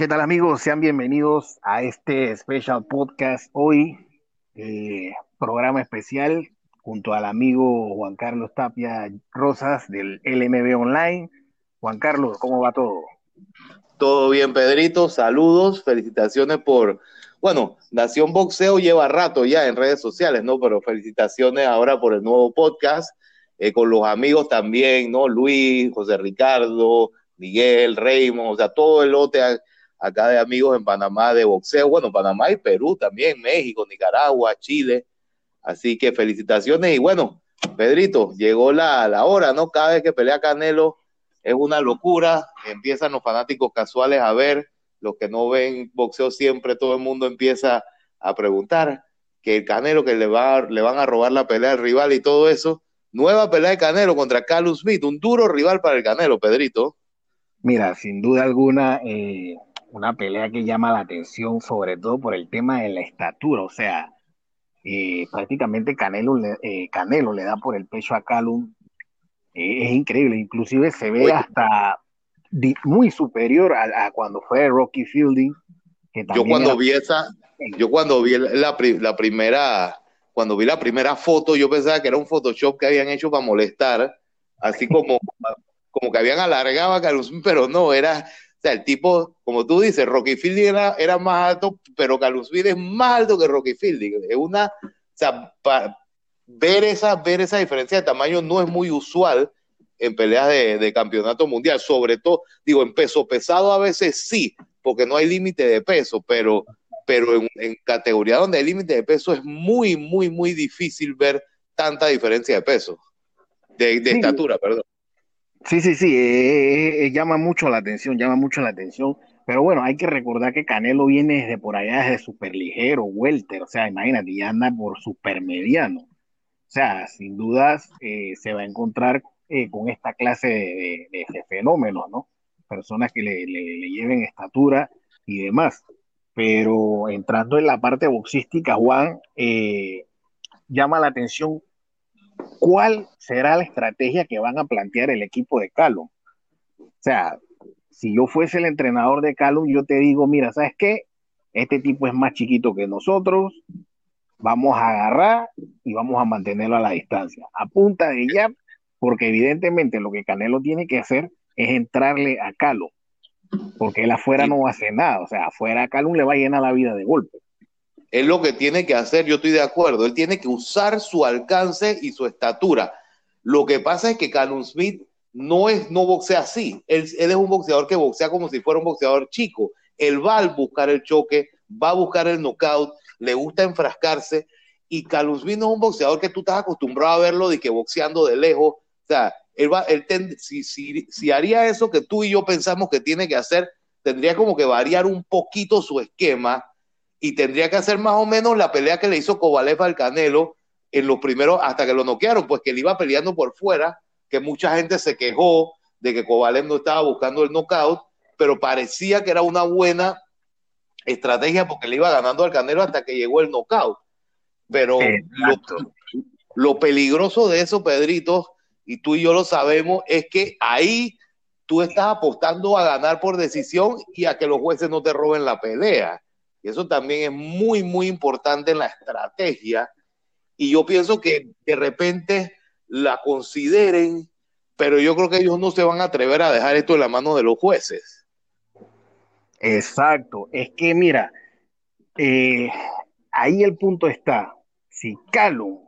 ¿Qué tal amigos? Sean bienvenidos a este special podcast hoy, eh, programa especial junto al amigo Juan Carlos Tapia Rosas del LMB Online. Juan Carlos, ¿cómo va todo? Todo bien, Pedrito. Saludos, felicitaciones por, bueno, Nación Boxeo lleva rato ya en redes sociales, ¿no? Pero felicitaciones ahora por el nuevo podcast, eh, con los amigos también, ¿no? Luis, José Ricardo, Miguel, Raymond, o sea, todo el lote acá de amigos en Panamá de boxeo, bueno, Panamá y Perú también, México, Nicaragua, Chile. Así que felicitaciones y bueno, Pedrito, llegó la, la hora, ¿no? Cada vez que pelea Canelo es una locura, empiezan los fanáticos casuales a ver, los que no ven boxeo siempre, todo el mundo empieza a preguntar que el Canelo que le, va, le van a robar la pelea al rival y todo eso. Nueva pelea de Canelo contra Carlos Smith, un duro rival para el Canelo, Pedrito. Mira, sin duda alguna, eh, una pelea que llama la atención, sobre todo por el tema de la estatura, o sea, eh, prácticamente Canelo le, eh, Canelo le da por el pecho a Calum, eh, es increíble, inclusive se ve hasta muy superior a, cuando fue Rocky Fielding. yo cuando vi esa, yo cuando vi la, la, primera, cuando vi la primera foto, yo pensaba que era un Photoshop que habían hecho para molestar, así como, como que habían alargado a Calum, pero no, era o sea, el tipo, como tú dices, Rocky Fielding era, era más alto, pero Carlos es más alto que Rocky Fielding. Es una, o sea, ver, esa, ver esa diferencia de tamaño no es muy usual en peleas de, campeonato mundial, sobre todo, digo, en peso pesado a veces sí, porque no hay límite de peso, pero, pero en, en categoría donde hay límite de peso es muy, muy, muy difícil ver tanta diferencia de peso, de, de estatura, perdón. Sí, sí, sí, eh, eh, llama mucho la atención, llama mucho la atención. Pero bueno, hay que recordar que Canelo viene desde por allá, desde superligero, welter, o sea, imagínate, ya anda por supermediano. O sea, sin dudas eh, se va a encontrar con esta clase de, fenómenos, ¿no? Personas que le, lleven estatura y demás. Pero entrando en la parte boxística, Juan, llama la atención ¿cuál será la estrategia que van a plantear el equipo de Calum? O sea, si yo fuese el entrenador de Calum, yo te digo, mira, ¿sabes qué? Este tipo es más chiquito que nosotros, vamos a agarrar y vamos a mantenerlo a la distancia, a punta de ya, porque evidentemente lo que Canelo tiene que hacer es entrarle a Calum, porque él afuera no va a hacer nada, o sea, afuera a Calum le va a llenar la vida de golpe es lo que tiene que hacer, yo estoy de acuerdo, él tiene que usar su alcance y su estatura. Lo que pasa es que Callum Smith no, es, no boxea así, él, es un boxeador que boxea como si fuera un boxeador chico, él va a buscar el choque, va a buscar el knockout, le gusta enfrascarse, y Callum Smith no es un boxeador que tú estás acostumbrado a verlo de que boxeando de lejos, o sea, él va, él si, si, si haría eso que tú y yo pensamos que tiene que hacer, tendría como que variar un poquito su esquema, y tendría que hacer más o menos la pelea que le hizo Kovalev al Canelo en los primeros, hasta que lo noquearon, pues que él iba peleando por fuera, que mucha gente se quejó de que Kovalev no estaba buscando el knockout, pero parecía que era una buena estrategia porque le iba ganando al Canelo hasta que llegó el knockout. Pero lo, lo, peligroso de eso, Pedrito, y tú y yo lo sabemos, es que ahí tú estás apostando a ganar por decisión y a que los jueces no te roben la pelea. Y eso también es muy, muy importante en la estrategia. Y yo pienso que de repente la consideren, pero yo creo que ellos no se van a atrever a dejar esto en la mano de los jueces. Exacto. Es que mira, eh, ahí el punto está. Si Calo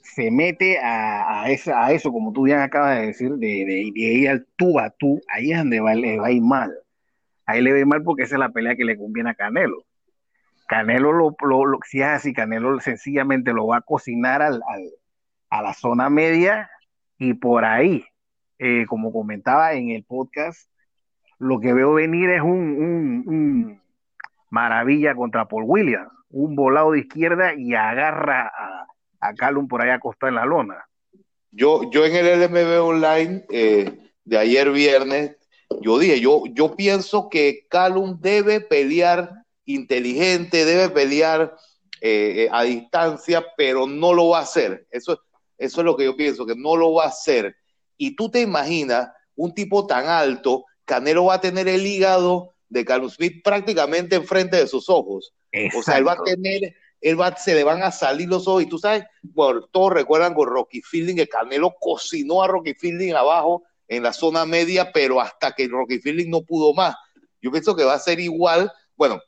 se mete a, a, eso, como tú bien acabas de decir, de, ir al tú a tú, ahí es donde va, le va a ir mal ahí le ve mal porque esa es la pelea que le conviene a Canelo. Canelo, lo, lo, si es así, Canelo sencillamente lo va a cocinar a la zona media y por ahí, eh, como comentaba en el podcast, lo que veo venir es un, maravilla contra Paul Williams, un volado de izquierda y agarra a, a Calum por ahí acostado en la lona. Yo, yo en el LMB Online eh, de ayer viernes yo dije, yo, yo pienso que Calum debe pelear inteligente, debe pelear eh, eh, a distancia, pero no lo va a hacer. Eso, eso es lo que yo pienso, que no lo va a hacer. Y tú te imaginas un tipo tan alto, Canelo va a tener el hígado de Carlos Smith prácticamente enfrente de sus ojos. O sea, él va a tener, él va, se le van a salir los ojos. Y tú sabes, bueno, todos recuerdan con Rocky Fielding que Canelo cocinó a Rocky Fielding abajo en la zona media, pero hasta que Rocky Fielding no pudo más. Yo pienso que va a ser igual. Bueno,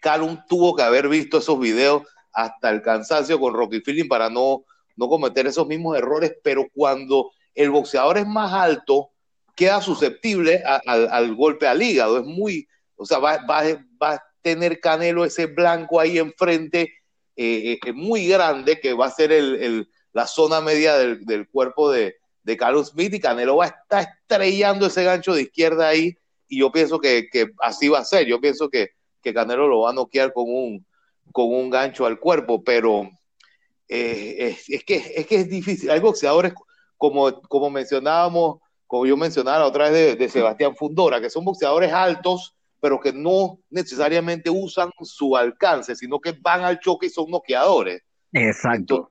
Calum tuvo que haber visto esos videos hasta el cansancio con Rocky Fielding para no, no cometer esos mismos errores, pero cuando el boxeador es más alto, queda susceptible al golpe al hígado. Es muy, o sea, va, va, va, a tener Canelo ese blanco ahí enfrente, eh, eh, muy grande, que va a ser el, el, la zona media del, del cuerpo de, de, Carlos Smith, y Canelo va a estar estrellando ese gancho de izquierda ahí, y yo pienso que, que así va a ser. Yo pienso que, que Canelo lo va a noquear con un, con un gancho al cuerpo, pero eh, es, es, que, es que es difícil. Hay boxeadores, como, como mencionábamos, como yo mencionaba otra vez de, Sebastián Fundora, que son boxeadores altos, pero que no necesariamente usan su alcance, sino que van al choque y son noqueadores. Exacto.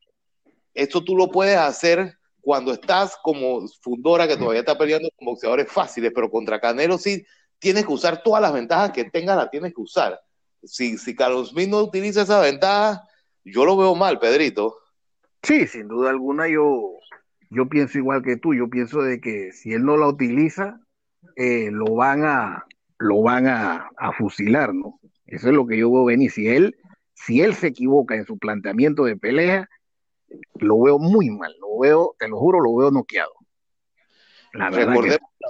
esto tú lo puedes hacer cuando estás como Fundora, que todavía está peleando con boxeadores fáciles, pero contra Canelo sí tienes que usar todas las ventajas que tengas, las tienes que usar. Si, Carlos Smith no utiliza esa ventaja, yo lo veo mal, Pedrito. Sí, sin duda alguna yo yo pienso igual que tú, yo pienso de que si él no la utiliza, eh, lo van a lo van a, a, fusilar, ¿no? Eso es lo que yo veo venir. Si él, si él se equivoca en su planteamiento de pelea, lo veo muy mal, lo veo, te lo juro, lo veo noqueado. La recordemos, que...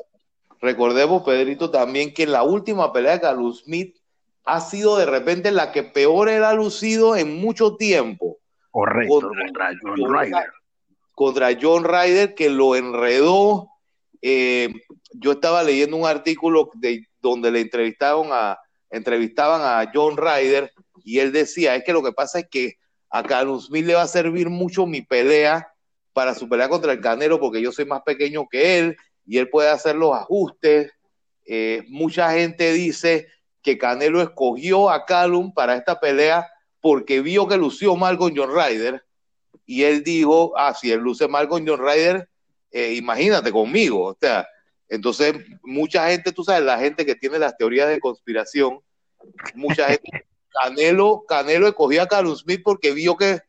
recordemos, Pedrito, también que la última pelea de Carlos Smith ha sido de repente la que peor era lucido en mucho tiempo. Correcto, contra, contra John Ryder contra John Ryder que lo enredó. Eh, yo estaba leyendo un artículo de, donde le entrevistaron a, entrevistaban a John Ryder y él decía, es que lo que pasa es que a Carlos Smith le va a servir mucho mi pelea para su pelea contra el Canelo porque yo soy más pequeño que él y él puede hacer los ajustes. Eh, mucha gente dice que Canelo escogió a Calum para esta pelea porque vio que lució mal con John Ryder y él dijo, ah, si él luce mal con John Ryder, eh, imagínate conmigo. O sea, entonces mucha gente, tú sabes, la gente que tiene las teorías de conspiración, mucha gente, Canelo, Canelo escogió a Carlos Smith porque vio que,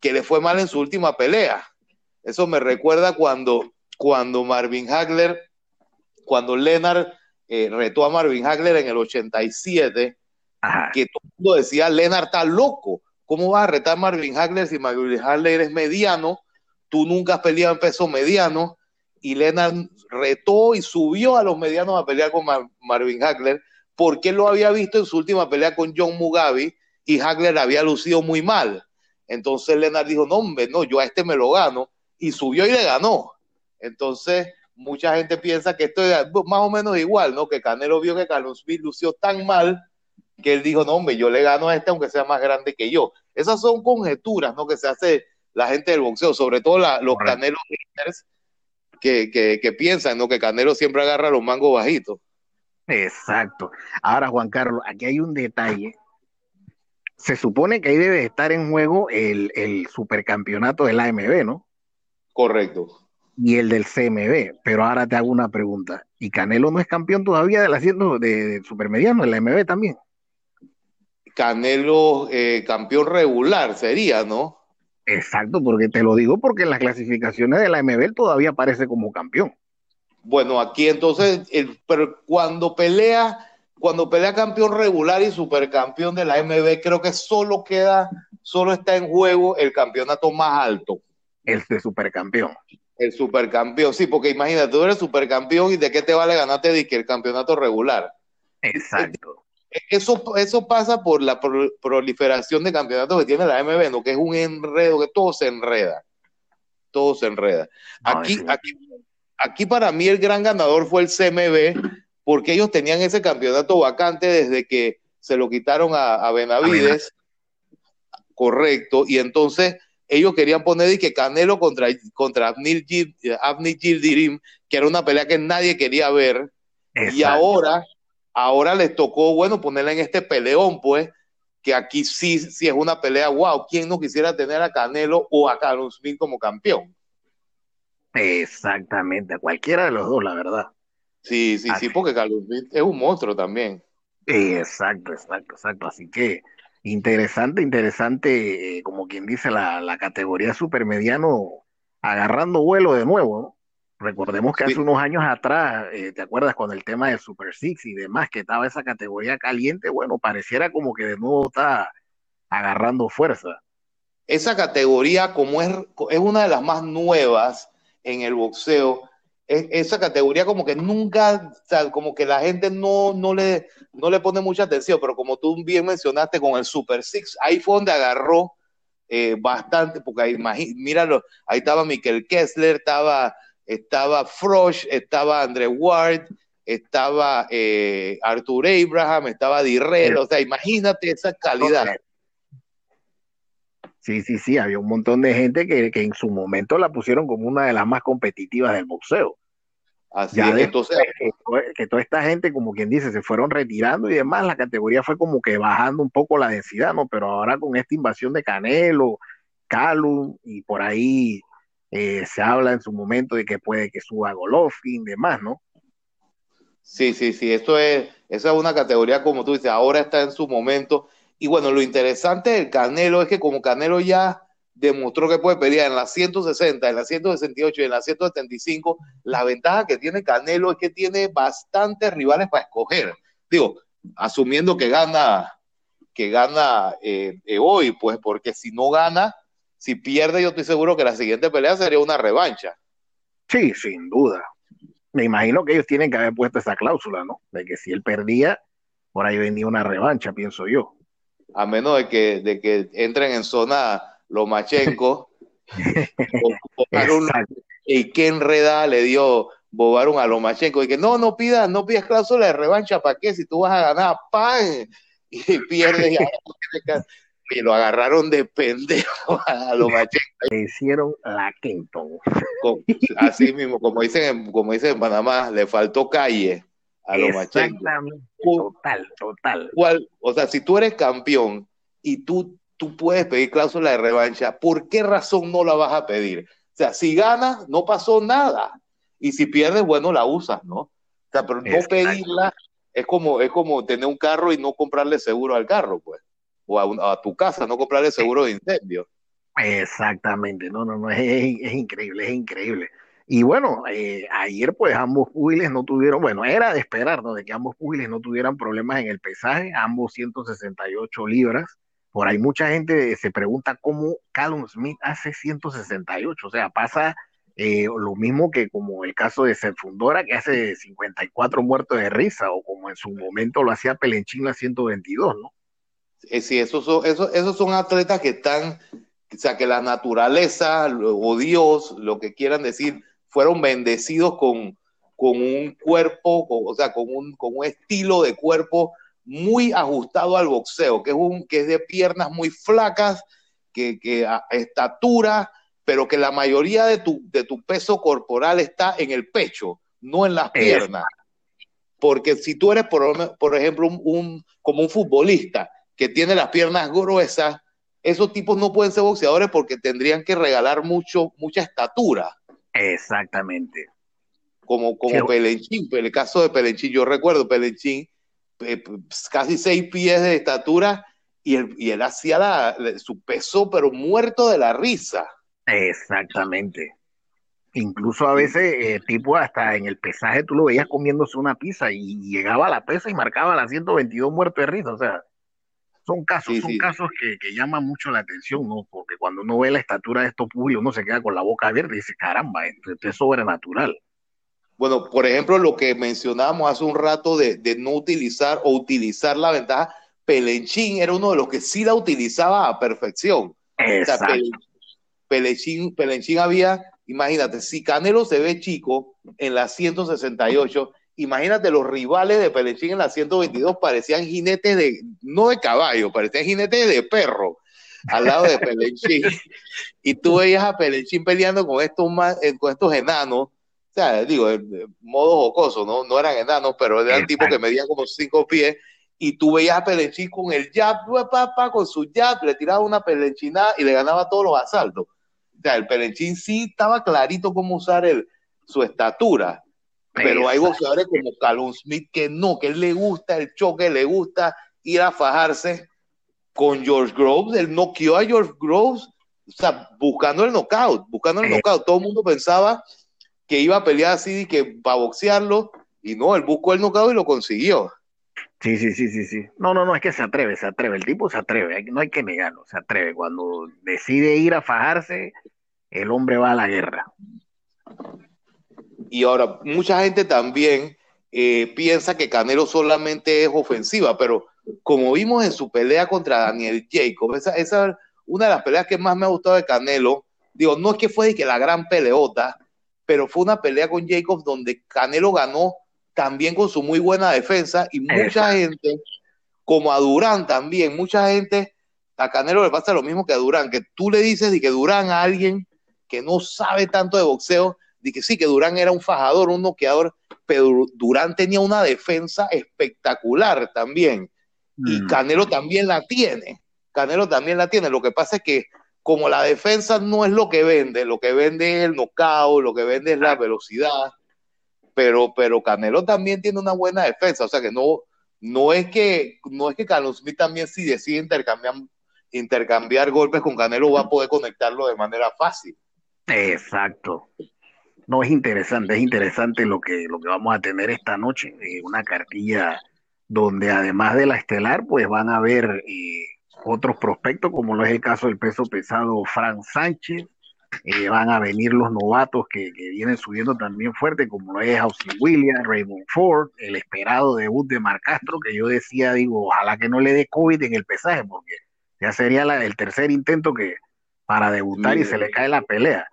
que le fue mal en su última pelea. Eso me recuerda cuando, cuando Marvin Hagler, cuando Leonard eh, retó a Marvin Hagler en el 87, que todo el mundo decía, Leonard está loco ¿Cómo vas a retar Marvin Hagler si Marvin Hagler es mediano? Tú nunca has peleado en peso mediano y Leonard retó y subió a los medianos a pelear con Mar Marvin Hagler porque él lo había visto en su última pelea con John Mugabe y Hagler había lucido muy mal. Entonces Leonard dijo, no, hombre, no, yo a este me lo gano y subió y le ganó. Entonces, mucha gente piensa que esto es más o menos igual, ¿no? Que Canelo vio que Carlos Smith lució tan mal que él dijo, no, hombre, yo le gano a este aunque sea más grande que yo. Esas son conjeturas, ¿no? Que se hace la gente del boxeo, sobre todo la, los canelos que, que, que, piensan, ¿no? Que Canelo siempre agarra los mangos bajitos. Exacto. Ahora, Juan Carlos, aquí hay un detalle. Se supone que ahí debe estar en juego el, el supercampeonato del AMB, ¿no? Correcto. Y el del CMB. Pero ahora te hago una pregunta. ¿Y Canelo no es campeón todavía del asiento de, de supermediano, el AMB también? Canelo eh, campeón regular sería, ¿no? Exacto, porque te lo digo porque en las clasificaciones de la MB todavía aparece como campeón. Bueno, aquí entonces, el, pero cuando pelea, cuando pelea campeón regular y supercampeón de la MB, creo que solo queda, solo está en juego el campeonato más alto. El de supercampeón. El supercampeón, sí, porque imagínate, tú eres supercampeón y de qué te vale ganarte de que el campeonato regular. Exacto eso, eso pasa por la proliferación de campeonatos que tiene la MB, ¿no? que es un enredo, que todo se enreda. Todo se enreda. Aquí, aquí, aquí para mí el gran ganador fue el CMB, porque ellos tenían ese campeonato vacante desde que se lo quitaron a, Benavides. Correcto. Y entonces ellos querían poner y que Canelo contra, contra Abnil Gildirim, que era una pelea que nadie quería ver. Y ahora Ahora les tocó, bueno, ponerla en este peleón, pues, que aquí sí, sí es una pelea, wow, ¿quién no quisiera tener a Canelo o a Carlos Smith como campeón? Exactamente, a cualquiera de los dos, la verdad. Sí, sí, sí, porque Carlos es un monstruo también. Exacto, exacto, exacto. Así que interesante, interesante, eh, como quien dice, la, la categoría supermediano agarrando vuelo de nuevo, ¿no? Recordemos que hace unos años atrás, eh, ¿te acuerdas con el tema de Super Six y demás, que estaba esa categoría caliente? Bueno, pareciera como que de nuevo está agarrando fuerza. esa categoría, como es, es una de las más nuevas en el boxeo, es, esa categoría como que nunca, o sea, como que la gente no, no, le, no le pone mucha atención, pero como tú bien mencionaste con el Super Six, ahí fue donde agarró eh, bastante, porque ahí, míralo, ahí estaba Michael Kessler, estaba, estaba Frosch, estaba André Ward, estaba eh, Arthur Abraham, estaba Dirrell, o sea, imagínate esa calidad. Sí, sí, sí, había un montón de gente que, que en su momento la pusieron como una de las más competitivas del boxeo. Así Ya es, después entonces, que, que toda esta gente, como quien dice, se fueron retirando y demás, la categoría fue como que bajando un poco la densidad, ¿no? Pero ahora con esta invasión de Canelo, Calum y por ahí eh, se habla en su momento de que puede que suba Golovkin y demás, ¿no? Sí, sí, sí, esto es, esa es una categoría, como tú dices, ahora está en su momento. Y bueno, lo interesante del Canelo es que como Canelo ya demostró que puede pelear en las 160, en las 168 y en las 175, la ventaja que tiene Canelo es que tiene bastantes rivales para escoger. Digo, asumiendo que gana, que gana eh, eh, hoy, pues porque si no gana, si pierde, yo estoy seguro que la siguiente pelea sería una revancha. Sí, sin duda. Me imagino que ellos tienen que haber puesto esa cláusula, ¿no? De que si él perdía, por ahí venía una revancha, pienso yo. A menos de que, de que entren en zona Lomachenko, Exacto. y qué enredada le dio Bobaron a Lomachenko, y que no, no pidas, no pidas cláusula de revancha, ¿para qué? Si tú vas a ganar, ¡pam! Y pierdes, y, y lo agarraron de pendejo a Lomachenko. Le hicieron la Kenton. Así mismo, como dicen, como dicen en Panamá, le faltó calle a Lomachenko. Exactamente, total, total. ¿Cuál? O sea, si tú eres campeón y tú tú puedes pedir cláusula de revancha, ¿por qué razón no la vas a pedir? O sea, si ganas, no pasó nada. Y si pierdes, bueno, la usas, ¿no? O sea, pero no Exacto. pedirla es como, es como tener un carro y no comprarle seguro al carro, pues. O a, un, a tu casa, no comprarle seguro de incendio. Exactamente, no, no, no, es, es increíble, es increíble. Y bueno, eh, ayer pues ambos púgiles no tuvieron, bueno, era de esperar, ¿no? De que ambos púgiles no tuvieran problemas en el pesaje, ambos 168 libras, por ahí mucha gente se pregunta cómo Callum Smith hace 168, o sea, pasa eh, lo mismo que como el caso de Fundora, que hace 54 muertos de risa, o como en su momento lo hacía Pelenchín a 122, ¿no? Sí, esos son, esos, esos son atletas que están, o sea, que la naturaleza o Dios, lo que quieran decir, fueron bendecidos con, con un cuerpo, con, o sea, con un, con un estilo de cuerpo muy ajustado al boxeo, que es, un, que es de piernas muy flacas, que, que a estatura, pero que la mayoría de tu, de tu peso corporal está en el pecho, no en las piernas. Porque si tú eres, por, por ejemplo, un, un, como un futbolista que tiene las piernas gruesas, esos tipos no pueden ser boxeadores porque tendrían que regalar mucho, mucha estatura. Exactamente. Como, como sí. Pelenchín, el caso de Pelenchín, yo recuerdo Pelenchín, eh, casi seis pies de estatura y él, y él hacía la, su peso, pero muerto de la risa. Exactamente. Incluso a veces, eh, tipo, hasta en el pesaje tú lo veías comiéndose una pizza y llegaba a la pesa y marcaba la 122 muerto de risa. O sea, son casos, sí, son sí. casos que, que, llaman mucho la atención, ¿no? Porque cuando uno ve la estatura de estos públicos, uno se queda con la boca abierta y dice, caramba, esto, esto es sobrenatural. Bueno, por ejemplo, lo que mencionábamos hace un rato de, de, no utilizar o utilizar la ventaja, Pelenchín era uno de los que sí la utilizaba a perfección. Exacto. O sea, Pelenchín, Pelenchín había, imagínate, si Canelo se ve chico en la 168, imagínate los rivales de Pelenchín en la 122 parecían jinetes de, no de caballo, parecían jinetes de perro al lado de Pelenchín. y tú veías a Pelenchín peleando con estos, con estos enanos o sea, digo, de modo jocoso, ¿no? No eran enanos, pero eran tipos que medían como cinco pies, y tú veías a Pelenchín con el jab, papá, con su jab, le tiraba una pelenchinada y le ganaba todos los asaltos. O sea, el Pelenchín sí estaba clarito cómo usar el, su estatura. Pero hay boxeadores como Calum Smith que no, que él le gusta el choque, le gusta ir a fajarse con George Groves. Él noqueó a George Groves, o sea, buscando el knockout, buscando el knockout. Todo el mundo pensaba que iba a pelear así, que para boxearlo, y no, él buscó el knockout y lo consiguió. Sí, sí, sí, sí, sí. No, no, no, es que se atreve, se atreve. El tipo se atreve, no hay que negarlo, se atreve. Cuando decide ir a fajarse, el hombre va a la guerra. Y ahora, mucha gente también eh, piensa que Canelo solamente es ofensiva, pero como vimos en su pelea contra Daniel Jacob, esa es una de las peleas que más me ha gustado de Canelo. Digo, no es que fue de que la gran peleota, pero fue una pelea con Jacob donde Canelo ganó también con su muy buena defensa y mucha gente, como a Durán también, mucha gente, a Canelo le pasa lo mismo que a Durán, que tú le dices y que Durán a alguien que no sabe tanto de boxeo, de que sí, que Durán era un fajador, un noqueador, pero Durán tenía una defensa espectacular también. Y mm. Canelo también la tiene. Canelo también la tiene. Lo que pasa es que como la defensa no es lo que vende, lo que vende es el knockout, lo que vende es la velocidad, pero, pero Canelo también tiene una buena defensa, o sea que no, no es que, no es que Carlos Smith también si decide intercambiar, intercambiar golpes con Canelo va a poder conectarlo de manera fácil. Exacto. No, es interesante, es interesante lo que, lo que vamos a tener esta noche, eh, una cartilla donde además de la estelar, pues van a haber eh, otros prospectos, como lo es el caso del peso pesado Frank Sánchez, eh, van a venir los novatos que, vienen subiendo también fuerte, como lo es Austin Williams, Raymond Ford, el esperado debut de Marc Castro, que yo decía, digo, ojalá que no le dé COVID en el pesaje, porque ya sería el tercer intento que para debutar y se le cae la pelea.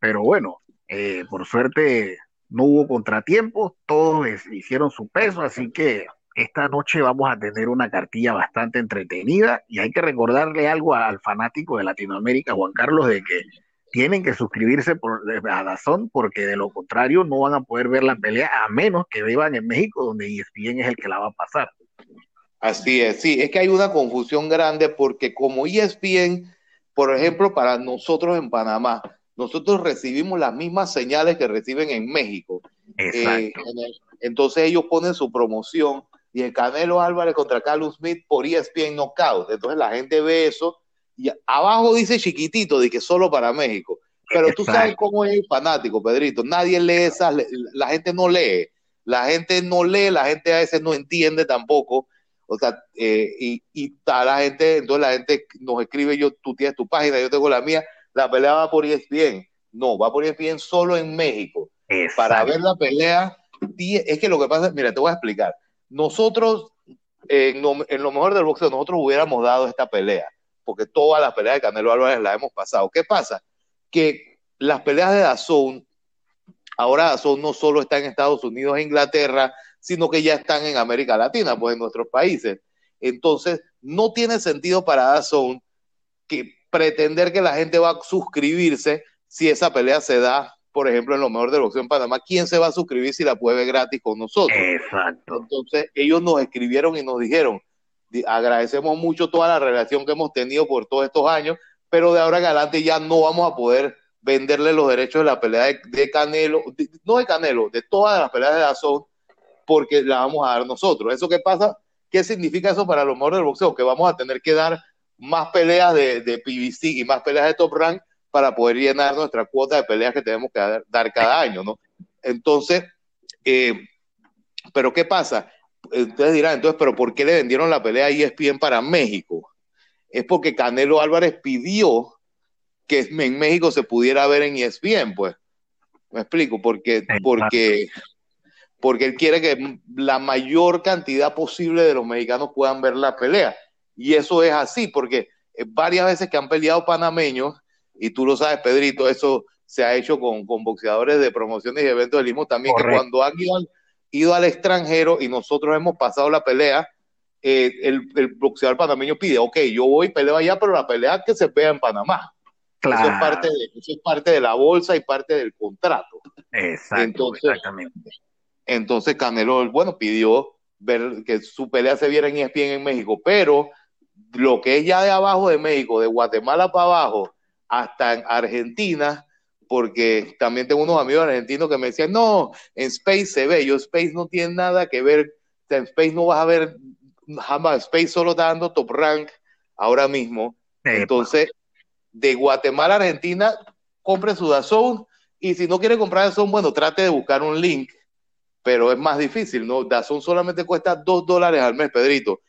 Pero bueno, eh, por suerte no hubo contratiempos, todos hicieron su peso, así que esta noche vamos a tener una cartilla bastante entretenida y hay que recordarle algo al fanático de Latinoamérica, Juan Carlos, de que tienen que suscribirse por, a Dazón porque de lo contrario no van a poder ver la pelea a menos que vivan en México donde ESPN es el que la va a pasar. Así es, sí, es que hay una confusión grande porque como ESPN, por ejemplo, para nosotros en Panamá, nosotros recibimos las mismas señales que reciben en México. Eh, entonces ellos ponen su promoción y el Canelo Álvarez contra Carlos Smith por ESPN Knockout. Entonces la gente ve eso y abajo dice chiquitito de que solo para México. Pero tú sabes cómo es el fanático, Pedrito. Nadie lee esas, la gente no lee. La gente no lee, la gente a veces no entiende tampoco. O sea, eh, y, y la gente, entonces la gente nos escribe, yo, tú tienes tu página, yo tengo la mía, la pelea va por ESPN. No, va por ESPN solo en México. Para ver la pelea, es que lo que pasa, mira, te voy a explicar. Nosotros, en lo, en lo mejor del boxeo, nosotros hubiéramos dado esta pelea porque todas las peleas de Canelo Álvarez las hemos pasado. ¿Qué pasa? Que las peleas de Dazón, ahora Dazón no solo está en Estados Unidos e Inglaterra, sino que ya están en América Latina, pues en nuestros países. Entonces, no tiene sentido para Dazón que pretender que la gente va a suscribirse si esa pelea se da, por ejemplo, en lo mejor de boxeo en Panamá. ¿Quién se va a suscribir si la puede ver gratis con nosotros? Exacto. Entonces, ellos nos escribieron y nos dijeron, agradecemos mucho toda la relación que hemos tenido por todos estos años, pero de ahora en adelante ya no vamos a poder venderle los derechos de la pelea de, Canelo, no de Canelo, de todas las peleas de Dazón, porque la vamos a dar nosotros. ¿Eso qué pasa? ¿Qué significa eso para los mejores del boxeo? Que vamos a tener que dar más peleas de, de PBC y más peleas de Top Rank para poder llenar nuestra cuota de peleas que tenemos que dar, cada año, ¿no? Entonces, eh, pero ¿qué pasa? ustedes dirán, entonces, pero ¿por qué le vendieron la pelea a ESPN para México? Es porque Canelo Álvarez pidió que en México se pudiera ver en ESPN, pues. Me explico, porque, porque, porque él quiere que la mayor cantidad posible de los mexicanos puedan ver la pelea. Y eso es así, porque varias veces que han peleado panameños, y tú lo sabes, Pedrito, eso se ha hecho con, con boxeadores de promociones y eventos del mismo también, que cuando han ido ido al extranjero y nosotros hemos pasado la pelea, eh, el, el, boxeador panameño pide, ok, yo voy y peleo allá, pero la pelea que se vea en Panamá. Eso, es parte de, eso es parte de la bolsa y parte del contrato. Exacto, entonces, exactamente. Entonces Canelo, bueno, pidió ver que su pelea se viera en ESPN en México, pero lo que es ya de abajo de México, de Guatemala para abajo, hasta en Argentina, porque también tengo unos amigos argentinos que me decían, no, en Space se ve, yo Space no tiene nada que ver, en Space no vas a ver jamás, Space solo está dando top rank ahora mismo. Entonces, de Guatemala a Argentina, compre su Dazón y si no quiere comprar Dazón, bueno, trate de buscar un link, pero es más difícil, ¿no? Dazón solamente cuesta dos dólares al mes, Pedrito.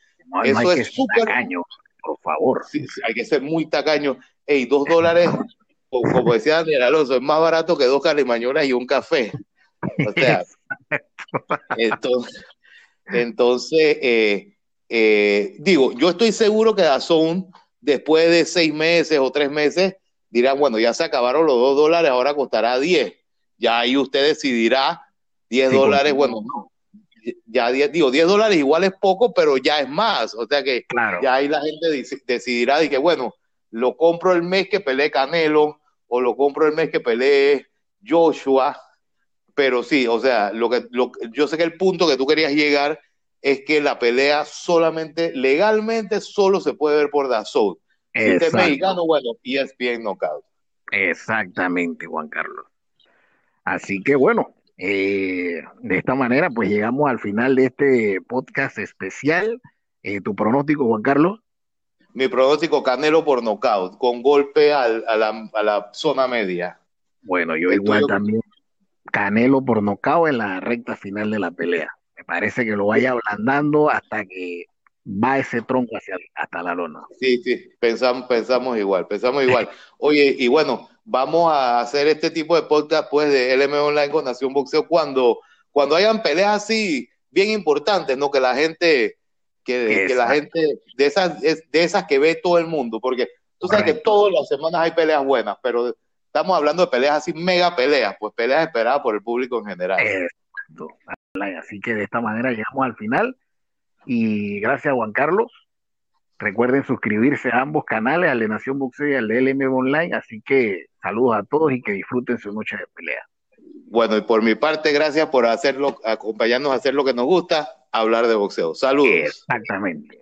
Eso es súper... tacaño, por favor. Sí, hay que ser muy tacaño. Ey, dos dólares como decía Daniel Alonso, es más barato que dos calimañolas y un café. O sea, entonces, entonces eh, eh, digo, yo estoy seguro que Dazón, después de seis meses o tres meses, dirá, bueno, ya se acabaron los dos dólares, ahora costará diez. Ya ahí usted decidirá, diez dólares, bueno, ya digo, diez dólares igual es poco, pero ya es más. O sea que ya ahí la gente decidirá de que, bueno, lo compro el mes que peleé Canelo o lo compro el mes que pelee Joshua. Pero sí, o sea, lo que, lo, yo sé que el punto que tú querías llegar es que la pelea solamente, legalmente, solo se puede ver por Dazón. Si es mexicano, bueno, ESPN Knockout. Exactamente, Juan Carlos. Así que bueno, eh, de esta manera pues llegamos al final de este podcast especial. Eh, ¿Tu pronóstico, Juan Carlos? mi pronóstico Canelo por nocaut, con golpe a, la, zona media. Bueno, yo igual también Canelo por nocaut en la recta final de la pelea. Me parece que lo vaya ablandando hasta que va ese tronco hacia hasta la lona. Sí, sí, pensamos, pensamos igual, pensamos igual. Oye, y bueno, vamos a hacer este tipo de podcast pues de LM Online con Nación Boxeo cuando, cuando hayan peleas así bien importantes, ¿no? Que la gente que, la gente, de esas, de esas que ve todo el mundo, porque tú sabes que todas las semanas hay peleas buenas, pero estamos hablando de peleas así, mega peleas, pues peleas esperadas por el público en general. Exacto. Así que de esta manera llegamos al final y gracias Juan Carlos. Recuerden suscribirse a ambos canales, al de Nación Boxeo y al de LM Online. Así que saludos a todos y que disfruten su noche de pelea. Bueno, y por mi parte, gracias por hacerlo, acompañarnos a hacer lo que nos gusta, hablar de boxeo. Saludos. Exactamente.